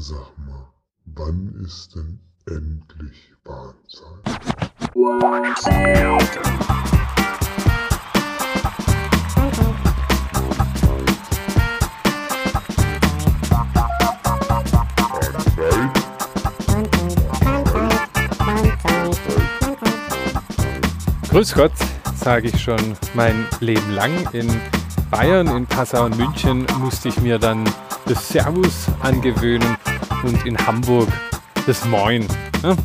Sag mal, wann ist denn endlich Bahnzeit? Grüß Gott, sage ich schon mein Leben lang. In Bayern, in Passau und München musste ich mir dann das Servus angewöhnen und in Hamburg das Moin. Ja?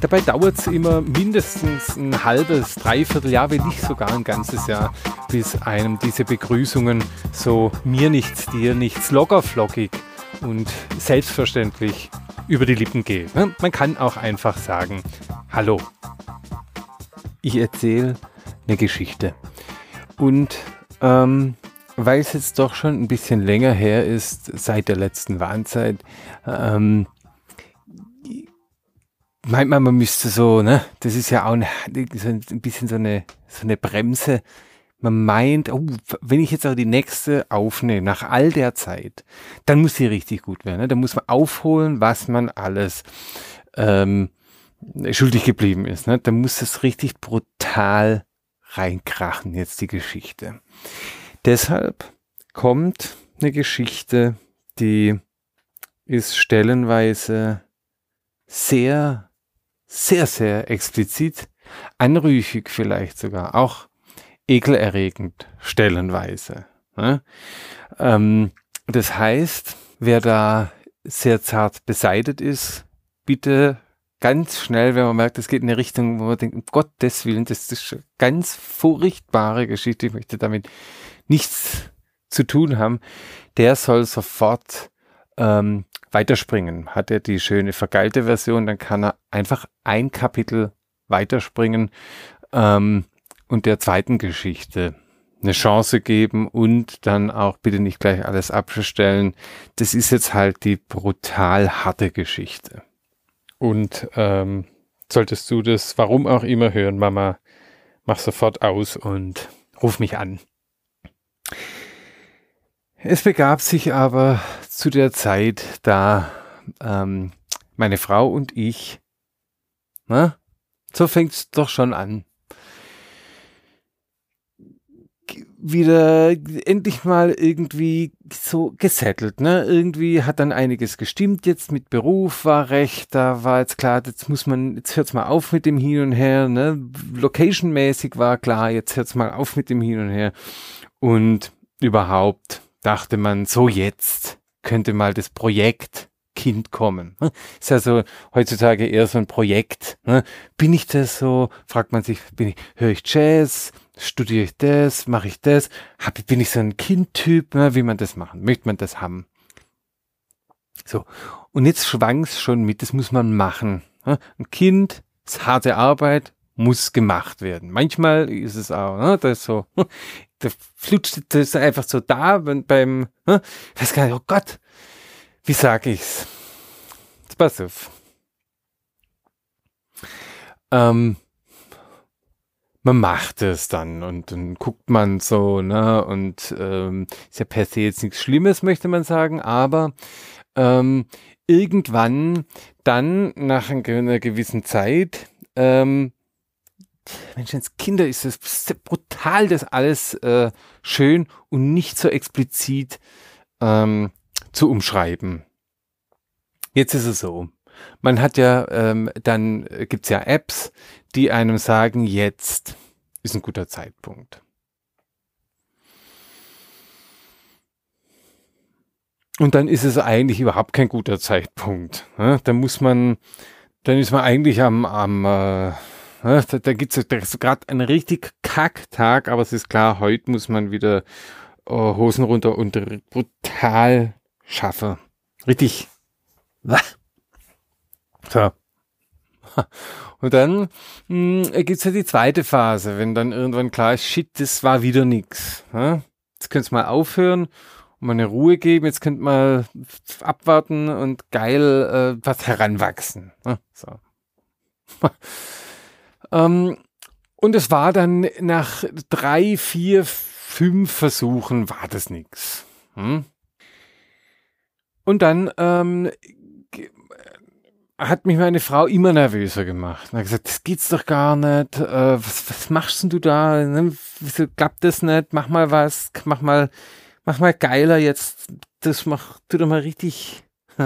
Dabei dauert es immer mindestens ein halbes, dreiviertel Jahr, wenn nicht sogar ein ganzes Jahr, bis einem diese Begrüßungen so mir nichts, dir nichts lockerflockig und selbstverständlich über die Lippen gehen. Ja? Man kann auch einfach sagen, hallo. Ich erzähle eine Geschichte. Und ähm, weil es jetzt doch schon ein bisschen länger her ist, seit der letzten Warnzeit, ähm, meint man, man müsste so, ne, das ist ja auch eine, so ein bisschen so eine, so eine Bremse. Man meint, oh, wenn ich jetzt auch die nächste aufnehme, nach all der Zeit, dann muss sie richtig gut werden. Ne? Dann muss man aufholen, was man alles ähm, schuldig geblieben ist. Ne? Dann muss es richtig brutal reinkrachen, jetzt die Geschichte. Deshalb kommt eine Geschichte, die ist stellenweise sehr, sehr, sehr explizit, anrüchig vielleicht sogar, auch ekelerregend stellenweise. Ne? Ähm, das heißt, wer da sehr zart beseitet ist, bitte ganz schnell, wenn man merkt, es geht in eine Richtung, wo man denkt, um Gottes Willen, das ist eine ganz furchtbare Geschichte, ich möchte damit nichts zu tun haben, der soll sofort ähm, weiterspringen. Hat er die schöne vergeilte Version, dann kann er einfach ein Kapitel weiterspringen ähm, und der zweiten Geschichte eine Chance geben und dann auch bitte nicht gleich alles abstellen. Das ist jetzt halt die brutal harte Geschichte. Und ähm, solltest du das, warum auch immer hören, Mama, mach sofort aus und ruf mich an. Es begab sich aber zu der Zeit, da ähm, meine Frau und ich, na, so fängt's doch schon an, wieder endlich mal irgendwie so gesettelt, ne? Irgendwie hat dann einiges gestimmt jetzt mit Beruf war recht, da war jetzt klar, jetzt muss man, jetzt hört's mal auf mit dem Hin und Her, ne? Location-mäßig war klar, jetzt hört's mal auf mit dem Hin und Her. Und überhaupt dachte man, so jetzt könnte mal das Projekt Kind kommen. Ne? Ist also heutzutage eher so ein Projekt. Ne? Bin ich das so? Fragt man sich, bin ich, höre ich Jazz? Studiere ich das? Mache ich das? Hab, bin ich so ein Kindtyp? Ne? Wie man das machen? Möchte man das haben? So. Und jetzt schwang es schon mit, das muss man machen. Ein Kind ist harte Arbeit, muss gemacht werden. Manchmal ist es auch, ne, das ist so, da flutscht das einfach so da beim, beim ne, weiß gar nicht, oh Gott, wie sag ich's? Jetzt pass auf. Ähm, man macht es dann und dann guckt man so, ne, und ähm, ist ja per se jetzt nichts Schlimmes, möchte man sagen, aber ähm, irgendwann dann nach einer gewissen Zeit ähm, Kinder ist es brutal, das alles äh, schön und nicht so explizit ähm, zu umschreiben. Jetzt ist es so. Man hat ja, ähm, dann gibt's ja Apps, die einem sagen, jetzt ist ein guter Zeitpunkt. Und dann ist es eigentlich überhaupt kein guter Zeitpunkt. Ne? Da muss man, dann ist man eigentlich am, am äh, da, da gibt es gerade einen richtig Kacktag, aber es ist klar, heute muss man wieder äh, Hosen runter und brutal schaffen. Richtig. So. Und dann hm, gibt es ja die zweite Phase, wenn dann irgendwann klar ist, shit, das war wieder nix. Jetzt könnt ihr mal aufhören und mal eine Ruhe geben, jetzt könnt mal abwarten und geil äh, was heranwachsen. Ja? So. Ähm, und es war dann nach drei, vier, fünf Versuchen war das nichts. Hm? Und dann ähm, hat mich meine Frau immer nervöser gemacht. Und hat gesagt, das geht's doch gar nicht. Äh, was, was machst denn du da? Ne? Wieso klappt das nicht? Mach mal was, mach mal, mach mal geiler jetzt. Das mach, tu doch mal richtig.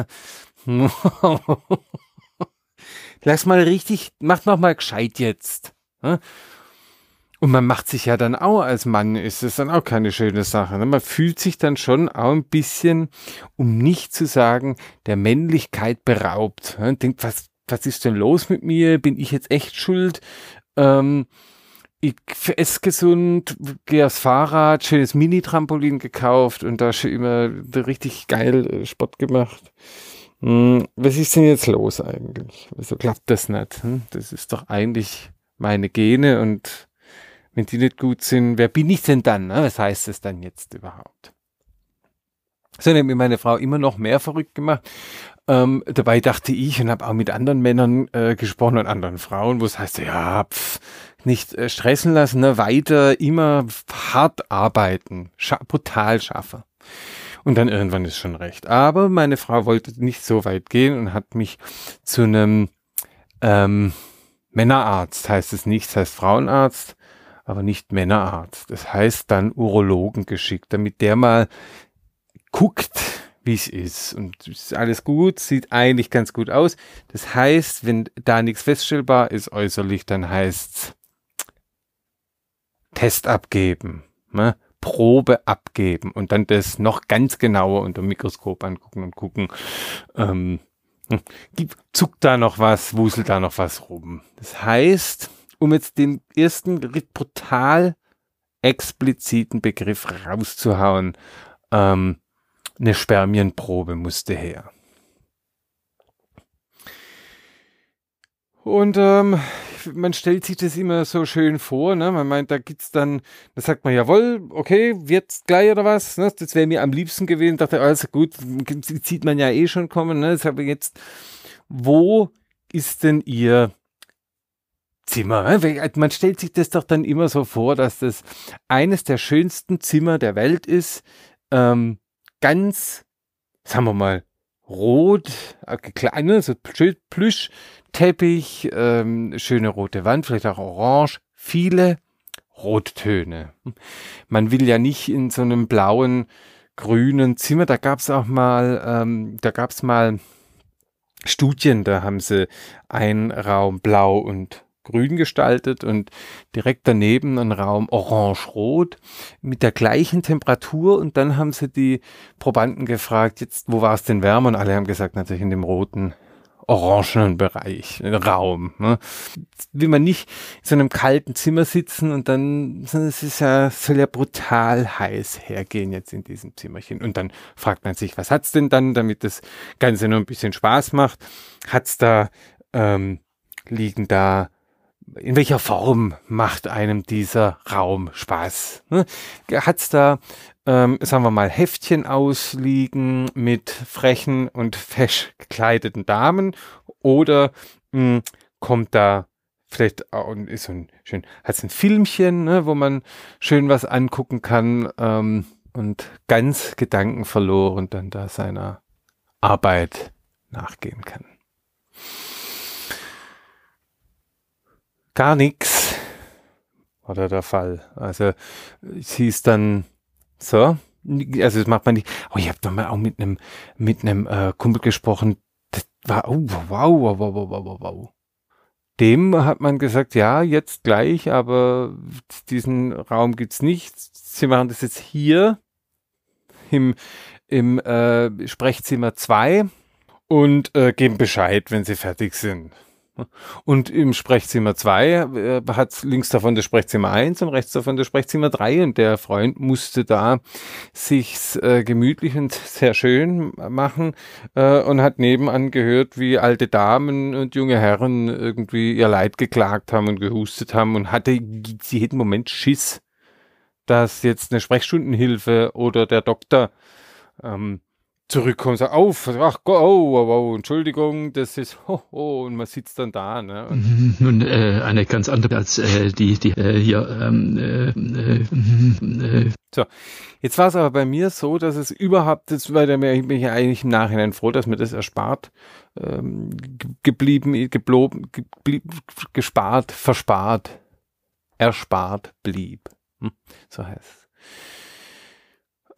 Lass mal richtig, mach noch mal gescheit jetzt. Und man macht sich ja dann auch als Mann, ist es dann auch keine schöne Sache. Ne? Man fühlt sich dann schon auch ein bisschen, um nicht zu sagen, der Männlichkeit beraubt. Ne? denkt, was, was ist denn los mit mir? Bin ich jetzt echt schuld? Ähm, ich esse gesund, gehe aufs Fahrrad, schönes Mini-Trampolin gekauft und da schon immer richtig geil äh, Sport gemacht. Hm, was ist denn jetzt los eigentlich? Wieso klappt das nicht? Hm? Das ist doch eigentlich meine Gene und wenn die nicht gut sind, wer bin ich denn dann? Ne? Was heißt das dann jetzt überhaupt? So hat mir meine Frau immer noch mehr verrückt gemacht. Ähm, dabei dachte ich und habe auch mit anderen Männern äh, gesprochen und anderen Frauen, wo es heißt, ja, pff, nicht äh, stressen lassen, ne? weiter immer hart arbeiten, scha brutal schaffen. Und dann irgendwann ist schon recht. Aber meine Frau wollte nicht so weit gehen und hat mich zu einem ähm, Männerarzt, heißt es nicht, heißt Frauenarzt, aber nicht Männerarzt. Das heißt dann Urologen geschickt, damit der mal guckt, wie es ist. Und ist alles gut, sieht eigentlich ganz gut aus. Das heißt, wenn da nichts feststellbar ist äußerlich, dann heißt's Test abgeben, ne? Probe abgeben und dann das noch ganz genauer unter dem Mikroskop angucken und gucken, ähm, hm, zuckt da noch was, wuselt da noch was rum. Das heißt, um jetzt den ersten brutal expliziten Begriff rauszuhauen, ähm, eine Spermienprobe musste her. Und ähm, man stellt sich das immer so schön vor, ne? Man meint, da gibt's dann, da sagt man, jawohl, okay, wird's gleich oder was? Ne? Das wäre mir am liebsten gewesen. Dachte, also gut, sieht man ja eh schon kommen, ne? Das habe jetzt, wo ist denn ihr Zimmer. Äh, man stellt sich das doch dann immer so vor, dass das eines der schönsten Zimmer der Welt ist. Ähm, ganz, sagen wir mal, rot, äh, kleine, so Plüschteppich, ähm, schöne rote Wand, vielleicht auch orange, viele Rottöne. Man will ja nicht in so einem blauen, grünen Zimmer, da gab es auch mal, ähm, da gab es mal Studien, da haben sie einen Raum blau und grün gestaltet und direkt daneben ein Raum orange-rot mit der gleichen Temperatur und dann haben sie die Probanden gefragt, jetzt, wo war es denn wärmer? Und alle haben gesagt, natürlich in dem roten orangenen Bereich, Raum. Ne? Will man nicht in so einem kalten Zimmer sitzen und dann, es ist ja, soll ja brutal heiß hergehen jetzt in diesem Zimmerchen. Und dann fragt man sich, was hat's denn dann, damit das Ganze nur ein bisschen Spaß macht? Hat's da, ähm, liegen da in welcher Form macht einem dieser Raum Spaß? Ne? Hat es da, ähm, sagen wir mal, Heftchen ausliegen mit frechen und fesch gekleideten Damen oder mh, hm, kommt da vielleicht auch ist so ein schön, hat es ein Filmchen, ne, wo man schön was angucken kann ähm, und ganz Gedanken verloren dann da seiner Arbeit nachgehen kann. Gar nichts war da der Fall. Also es hieß dann so, also das macht man nicht. Oh, ich habe doch mal auch mit einem mit einem äh, Kumpel gesprochen. Das war oh, wow, wow, wow, wow, wow, wow. Dem hat man gesagt, ja, jetzt gleich, aber diesen Raum gibt's nicht. Sie machen das jetzt hier im im äh, Sprechzimmer 2 und äh, geben Bescheid, wenn sie fertig sind. Und im Sprechzimmer 2 äh, hat links davon das Sprechzimmer 1 und rechts davon das Sprechzimmer 3 und der Freund musste da sich's äh, gemütlich und sehr schön machen äh, und hat nebenan gehört, wie alte Damen und junge Herren irgendwie ihr Leid geklagt haben und gehustet haben und hatte jeden Moment Schiss, dass jetzt eine Sprechstundenhilfe oder der Doktor ähm, zurückkommen, sagt, auf, ach Gott, oh, oh, oh, Entschuldigung, das ist, oh, oh, und man sitzt dann da. Ne? Und Nun, äh, eine ganz andere als äh, die, die äh, hier. Ähm, äh, äh, so, jetzt war es aber bei mir so, dass es überhaupt, das war der, ich bin ja eigentlich im Nachhinein froh, dass mir das erspart ähm, geblieben, gebloben, geblieb, gespart, verspart, erspart blieb. Hm, so heißt es.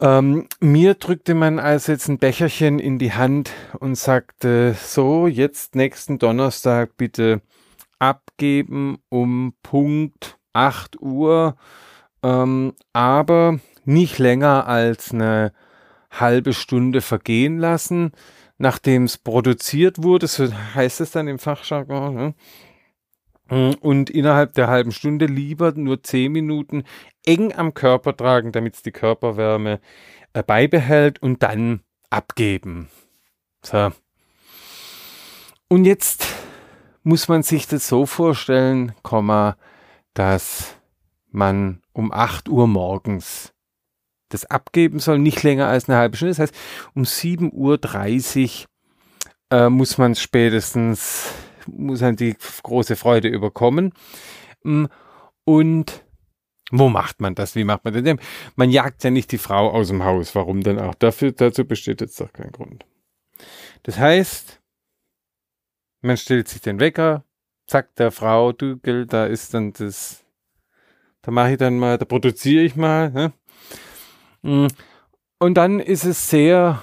Ähm, mir drückte man also jetzt ein Becherchen in die Hand und sagte, so, jetzt nächsten Donnerstag bitte abgeben um Punkt 8 Uhr, ähm, aber nicht länger als eine halbe Stunde vergehen lassen, nachdem es produziert wurde, so heißt es dann im Fachjargon, ne? und innerhalb der halben Stunde lieber nur zehn Minuten eng am Körper tragen, damit es die Körperwärme äh, beibehält und dann abgeben. So. Und jetzt muss man sich das so vorstellen, Komma, dass man um 8 Uhr morgens das abgeben soll, nicht länger als eine halbe Stunde. Das heißt, um 7.30 Uhr äh, muss man spätestens muss halt die große Freude überkommen. Mm, und wo macht man das? Wie macht man das? Man jagt ja nicht die Frau aus dem Haus. Warum denn auch? Dafür, dazu besteht jetzt doch kein Grund. Das heißt, man stellt sich den Wecker, sagt der Frau, du, gell, da ist dann das, da mache ich dann mal, da produziere ich mal. Ne? Mm, und dann ist es sehr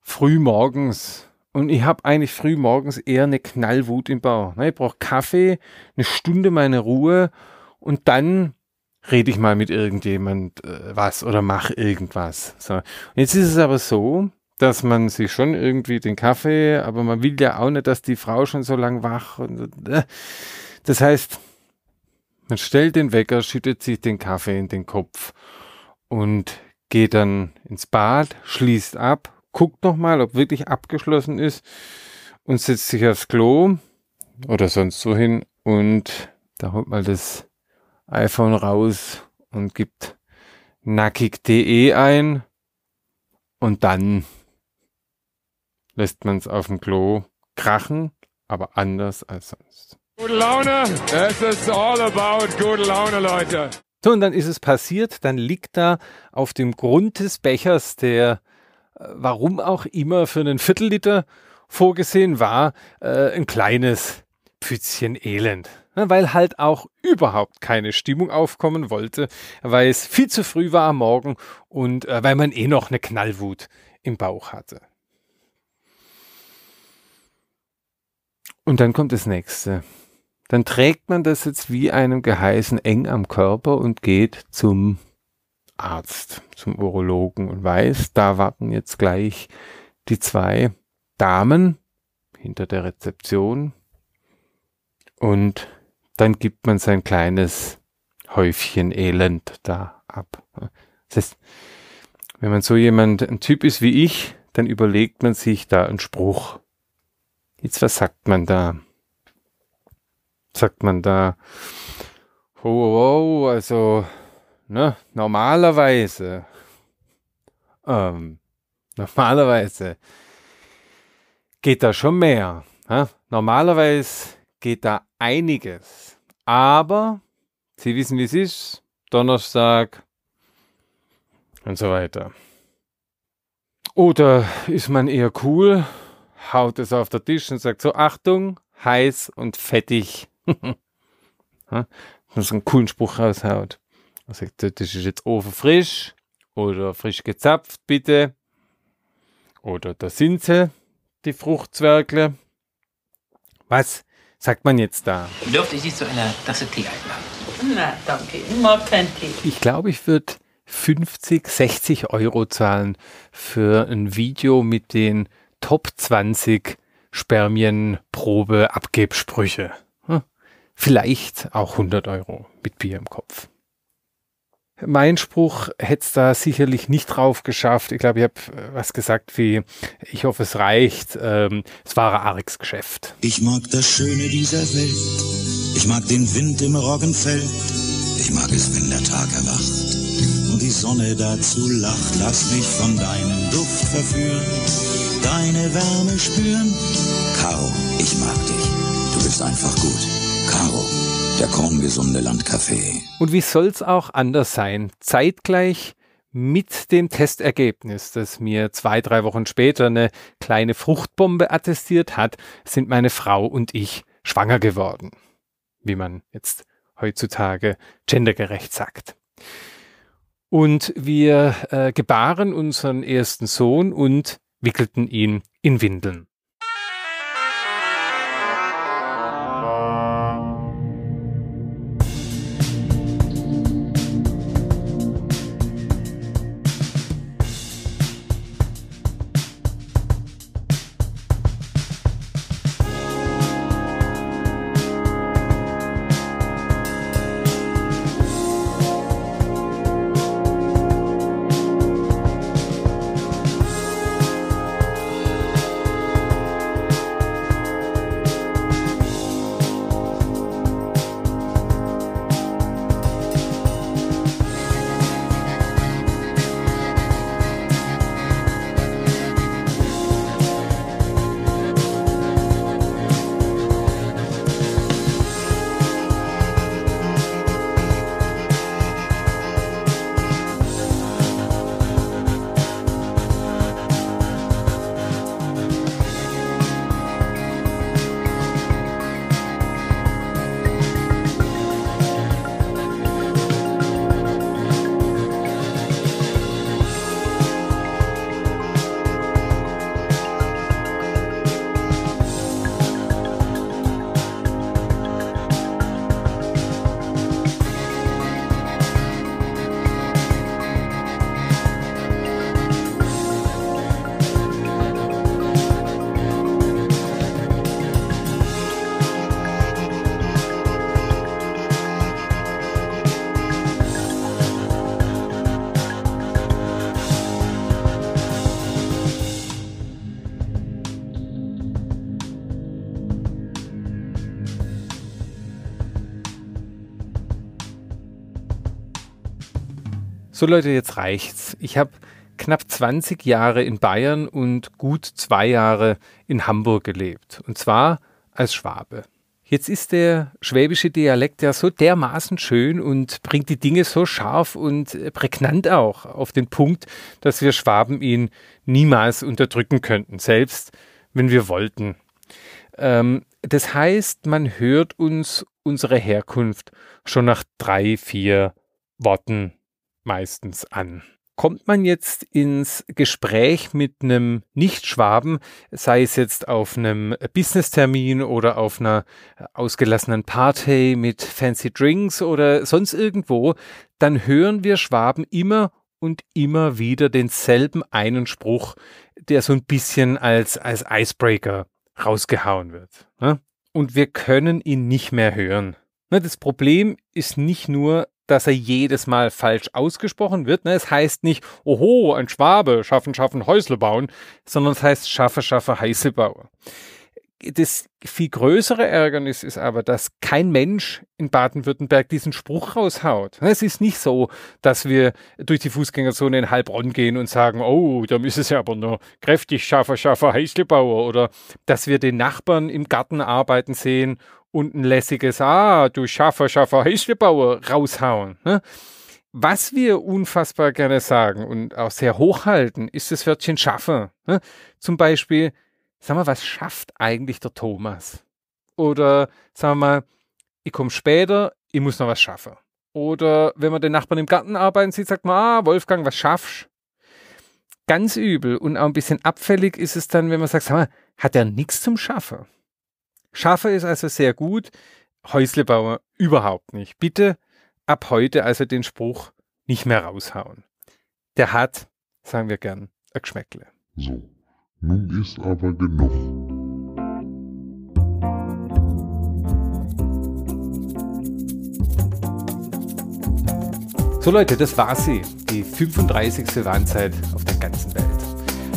früh morgens und ich habe eigentlich früh morgens eher eine Knallwut im Bauch. Ne? Ich brauche Kaffee, eine Stunde meine Ruhe und dann rede ich mal mit irgendjemand äh, was oder mache irgendwas. So. Jetzt ist es aber so, dass man sich schon irgendwie den Kaffee, aber man will ja auch nicht, dass die Frau schon so lang wach. Und, äh, das heißt, man stellt den Wecker, schüttet sich den Kaffee in den Kopf und geht dann ins Bad, schließt ab guckt nochmal, ob wirklich abgeschlossen ist und setzt sich aufs Klo oder sonst so hin und da holt mal das iPhone raus und gibt nackig.de ein und dann lässt man es auf dem Klo krachen, aber anders als sonst. Gute Laune, es ist all about gute Laune, Leute. So, und dann ist es passiert, dann liegt da auf dem Grund des Bechers der warum auch immer für einen Viertelliter vorgesehen war, äh, ein kleines Pfützchen Elend. Weil halt auch überhaupt keine Stimmung aufkommen wollte, weil es viel zu früh war am Morgen und äh, weil man eh noch eine Knallwut im Bauch hatte. Und dann kommt das nächste. Dann trägt man das jetzt wie einem Geheißen eng am Körper und geht zum Arzt, zum Urologen und weiß, da warten jetzt gleich die zwei Damen hinter der Rezeption und dann gibt man sein kleines Häufchen Elend da ab. Das heißt, wenn man so jemand, ein Typ ist wie ich, dann überlegt man sich da einen Spruch. Jetzt was sagt man da? Sagt man da, oh, oh, oh also ne, normalerweise, ähm, normalerweise geht da schon mehr. Ne? Normalerweise geht da einiges. Aber Sie wissen, wie es ist. Donnerstag und so weiter. Oder ist man eher cool, haut es auf den Tisch und sagt so, Achtung, heiß und fettig. Dass man einen coolen Spruch raushaut. Er sagt, das ist jetzt ofenfrisch oder frisch gezapft, bitte. Oder da sind sie, die Fruchtzwergle. Was sagt man jetzt da? Dürfte ich Sie zu einer Tasse Tee einladen? Na, danke. Ich mag keinen Tee. Ich glaube, ich würde 50, 60 Euro zahlen für ein Video mit den Top 20 Spermienprobe-Abgebsprüche. Hm? Vielleicht auch 100 Euro mit Bier im Kopf. Mein Spruch hätte es da sicherlich nicht drauf geschafft. Ich glaube, ich habe äh, was gesagt wie, ich hoffe, es reicht. Ähm, es war ein arges Geschäft. Ich mag das Schöne dieser Welt. Ich mag den Wind im Roggenfeld. Ich mag es, wenn der Tag erwacht und die Sonne dazu lacht, lass mich von deinem Duft verführen, deine Wärme spüren. Caro, ich mag dich. Du bist einfach gut. Caro, der krongesunde Landcafé. Und wie soll's auch anders sein? Zeitgleich mit dem Testergebnis, das mir zwei, drei Wochen später eine kleine Fruchtbombe attestiert hat, sind meine Frau und ich schwanger geworden. Wie man jetzt heutzutage gendergerecht sagt. Und wir äh, gebaren unseren ersten Sohn und wickelten ihn in Windeln. So Leute, jetzt reicht's. Ich habe knapp 20 Jahre in Bayern und gut zwei Jahre in Hamburg gelebt. Und zwar als Schwabe. Jetzt ist der schwäbische Dialekt ja so dermaßen schön und bringt die Dinge so scharf und prägnant auch auf den Punkt, dass wir Schwaben ihn niemals unterdrücken könnten, selbst wenn wir wollten. Ähm, das heißt, man hört uns unsere Herkunft schon nach drei, vier Worten meistens an. Kommt man jetzt ins Gespräch mit einem Nicht-Schwaben, sei es jetzt auf einem Business-Termin oder auf einer ausgelassenen Party mit fancy Drinks oder sonst irgendwo, dann hören wir Schwaben immer und immer wieder denselben einen Spruch, der so ein bisschen als, als Icebreaker rausgehauen wird. Ne? Und wir können ihn nicht mehr hören. Ne, das Problem ist nicht nur, dass er jedes Mal falsch ausgesprochen wird. Ne? Es heißt nicht, oho, ein Schwabe, schaffen, schaffen, Häusle bauen, sondern es heißt, schaffe, schaffe, Heißelbauer. Das viel größere Ärgernis ist aber, dass kein Mensch in Baden-Württemberg diesen Spruch raushaut. Es ist nicht so, dass wir durch die Fußgängerzone in Heilbronn gehen und sagen, oh, da müssen sie aber nur kräftig schaffer, schaffer, Heißlebauer. Oder dass wir den Nachbarn im Garten arbeiten sehen und ein lässiges Ah, du Schaffer, Schaffer, Heißlebauer raushauen. Ne? Was wir unfassbar gerne sagen und auch sehr hochhalten, ist das Wörtchen schaffen. Ne? Zum Beispiel, sag mal, was schafft eigentlich der Thomas? Oder sagen wir mal, ich komme später, ich muss noch was schaffen. Oder wenn man den Nachbarn im Garten arbeiten sieht, sagt man, ah, Wolfgang, was schaffst? Ganz übel und auch ein bisschen abfällig ist es dann, wenn man sagt, sag mal, hat er nichts zum Schaffen? Schaffe ist also sehr gut, Häuslebauer überhaupt nicht. Bitte ab heute also den Spruch nicht mehr raushauen. Der hat, sagen wir gern, ein Geschmäckle. So, nun ist aber genug. So Leute, das war sie, die 35. Warnzeit auf der ganzen Welt.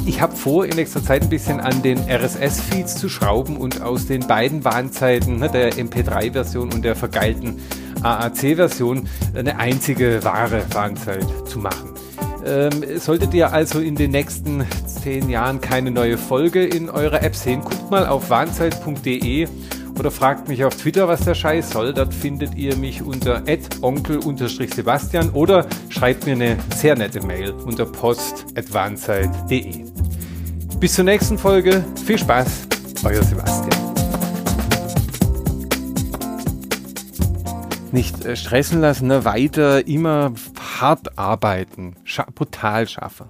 Ich habe vor, in nächster Zeit ein bisschen an den RSS-Feeds zu schrauben und aus den beiden Warnzeiten, ne, der MP3-Version und der vergeilten AAC-Version eine einzige wahre Warnzeit zu machen. Ähm, solltet ihr also in den nächsten zehn Jahren keine neue Folge in eurer App sehen, guckt mal auf warnzeit.de oder fragt mich auf Twitter, was der Scheiß soll. Dort findet ihr mich unter onkel-sebastian oder schreibt mir eine sehr nette Mail unter post.warnzeit.de. Bis zur nächsten Folge. Viel Spaß, euer Sebastian. Nicht äh, stressen lassen, ne? weiter immer hart arbeiten, scha brutal schaffen.